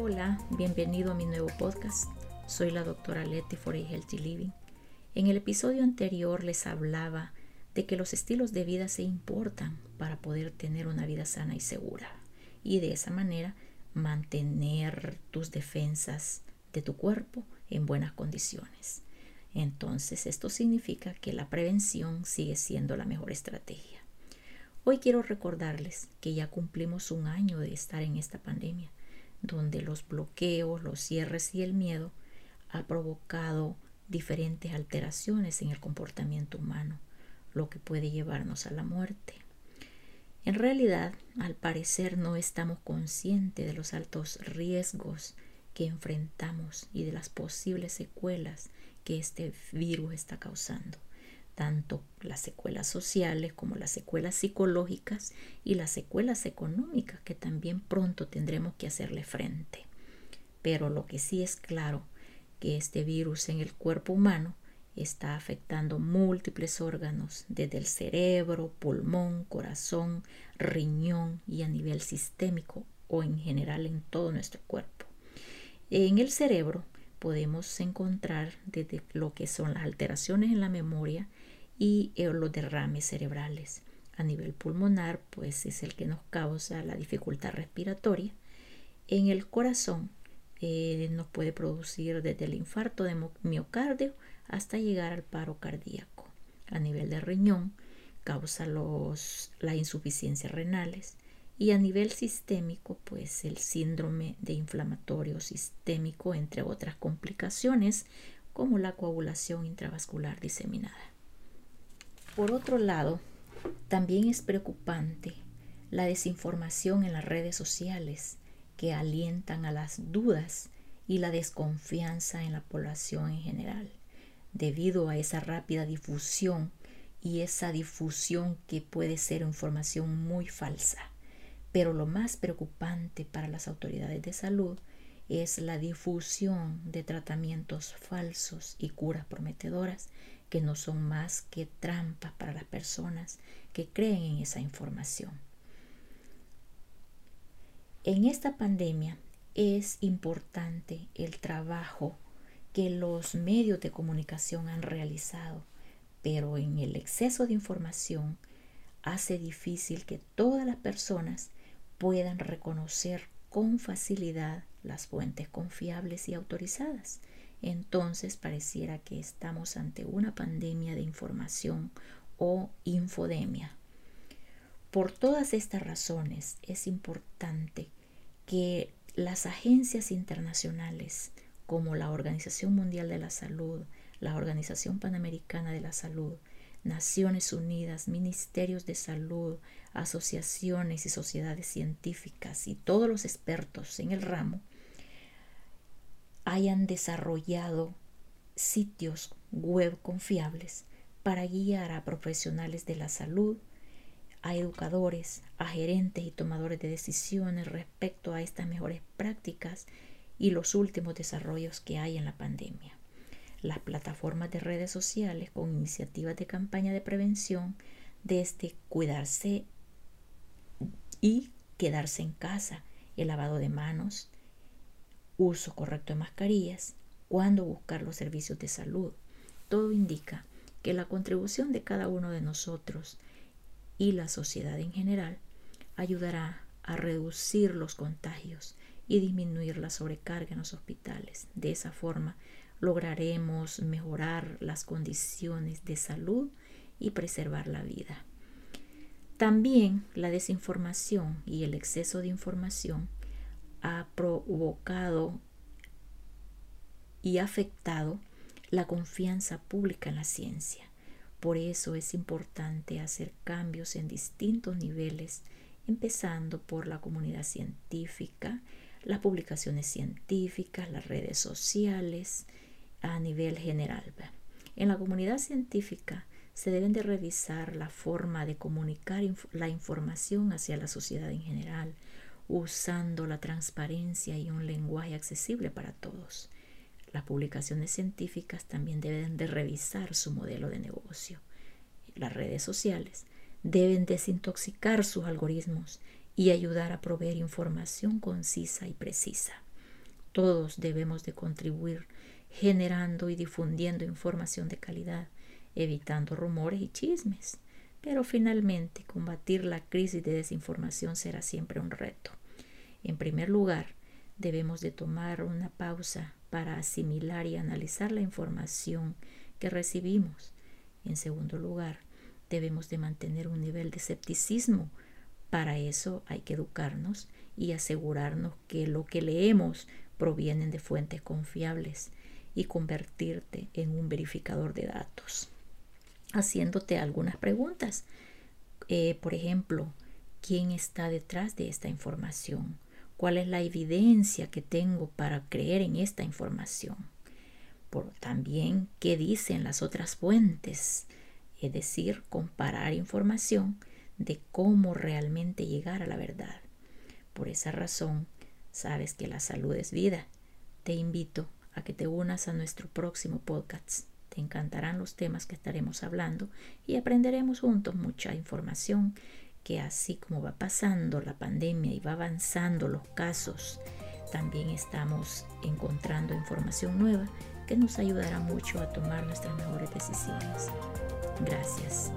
Hola, bienvenido a mi nuevo podcast. Soy la doctora Letty for a Healthy Living. En el episodio anterior les hablaba de que los estilos de vida se importan para poder tener una vida sana y segura y de esa manera mantener tus defensas de tu cuerpo en buenas condiciones. Entonces esto significa que la prevención sigue siendo la mejor estrategia. Hoy quiero recordarles que ya cumplimos un año de estar en esta pandemia, donde los bloqueos, los cierres y el miedo ha provocado diferentes alteraciones en el comportamiento humano, lo que puede llevarnos a la muerte. En realidad, al parecer no estamos conscientes de los altos riesgos que enfrentamos y de las posibles secuelas que este virus está causando, tanto las secuelas sociales como las secuelas psicológicas y las secuelas económicas que también pronto tendremos que hacerle frente. Pero lo que sí es claro que este virus en el cuerpo humano está afectando múltiples órganos, desde el cerebro, pulmón, corazón, riñón y a nivel sistémico o en general en todo nuestro cuerpo. En el cerebro podemos encontrar desde lo que son las alteraciones en la memoria y eh, los derrames cerebrales. A nivel pulmonar, pues es el que nos causa la dificultad respiratoria. En el corazón eh, nos puede producir desde el infarto de miocardio hasta llegar al paro cardíaco. A nivel de riñón, causa los, las insuficiencias renales y a nivel sistémico, pues el síndrome de inflamatorio sistémico, entre otras complicaciones como la coagulación intravascular diseminada. Por otro lado, también es preocupante la desinformación en las redes sociales que alientan a las dudas y la desconfianza en la población en general debido a esa rápida difusión y esa difusión que puede ser información muy falsa. Pero lo más preocupante para las autoridades de salud es la difusión de tratamientos falsos y curas prometedoras que no son más que trampas para las personas que creen en esa información. En esta pandemia es importante el trabajo que los medios de comunicación han realizado, pero en el exceso de información hace difícil que todas las personas puedan reconocer con facilidad las fuentes confiables y autorizadas. Entonces pareciera que estamos ante una pandemia de información o infodemia. Por todas estas razones es importante que las agencias internacionales como la Organización Mundial de la Salud, la Organización Panamericana de la Salud, Naciones Unidas, ministerios de salud, asociaciones y sociedades científicas y todos los expertos en el ramo hayan desarrollado sitios web confiables para guiar a profesionales de la salud, a educadores, a gerentes y tomadores de decisiones respecto a estas mejores prácticas y los últimos desarrollos que hay en la pandemia. Las plataformas de redes sociales con iniciativas de campaña de prevención desde cuidarse y quedarse en casa, el lavado de manos, uso correcto de mascarillas, cuándo buscar los servicios de salud. Todo indica que la contribución de cada uno de nosotros y la sociedad en general ayudará a reducir los contagios y disminuir la sobrecarga en los hospitales. De esa forma lograremos mejorar las condiciones de salud y preservar la vida. También la desinformación y el exceso de información ha provocado y afectado la confianza pública en la ciencia. Por eso es importante hacer cambios en distintos niveles, empezando por la comunidad científica, las publicaciones científicas, las redes sociales a nivel general. En la comunidad científica se deben de revisar la forma de comunicar la información hacia la sociedad en general, usando la transparencia y un lenguaje accesible para todos. Las publicaciones científicas también deben de revisar su modelo de negocio. Las redes sociales deben desintoxicar sus algoritmos y ayudar a proveer información concisa y precisa. Todos debemos de contribuir generando y difundiendo información de calidad, evitando rumores y chismes. Pero finalmente, combatir la crisis de desinformación será siempre un reto. En primer lugar, debemos de tomar una pausa para asimilar y analizar la información que recibimos. En segundo lugar, debemos de mantener un nivel de escepticismo. Para eso hay que educarnos y asegurarnos que lo que leemos provienen de fuentes confiables y convertirte en un verificador de datos, haciéndote algunas preguntas. Eh, por ejemplo, ¿quién está detrás de esta información? ¿Cuál es la evidencia que tengo para creer en esta información? Por también qué dicen las otras fuentes, es decir, comparar información de cómo realmente llegar a la verdad. Por esa razón, sabes que la salud es vida. Te invito a que te unas a nuestro próximo podcast. Te encantarán los temas que estaremos hablando y aprenderemos juntos mucha información que así como va pasando la pandemia y va avanzando los casos, también estamos encontrando información nueva que nos ayudará mucho a tomar nuestras mejores decisiones. Gracias.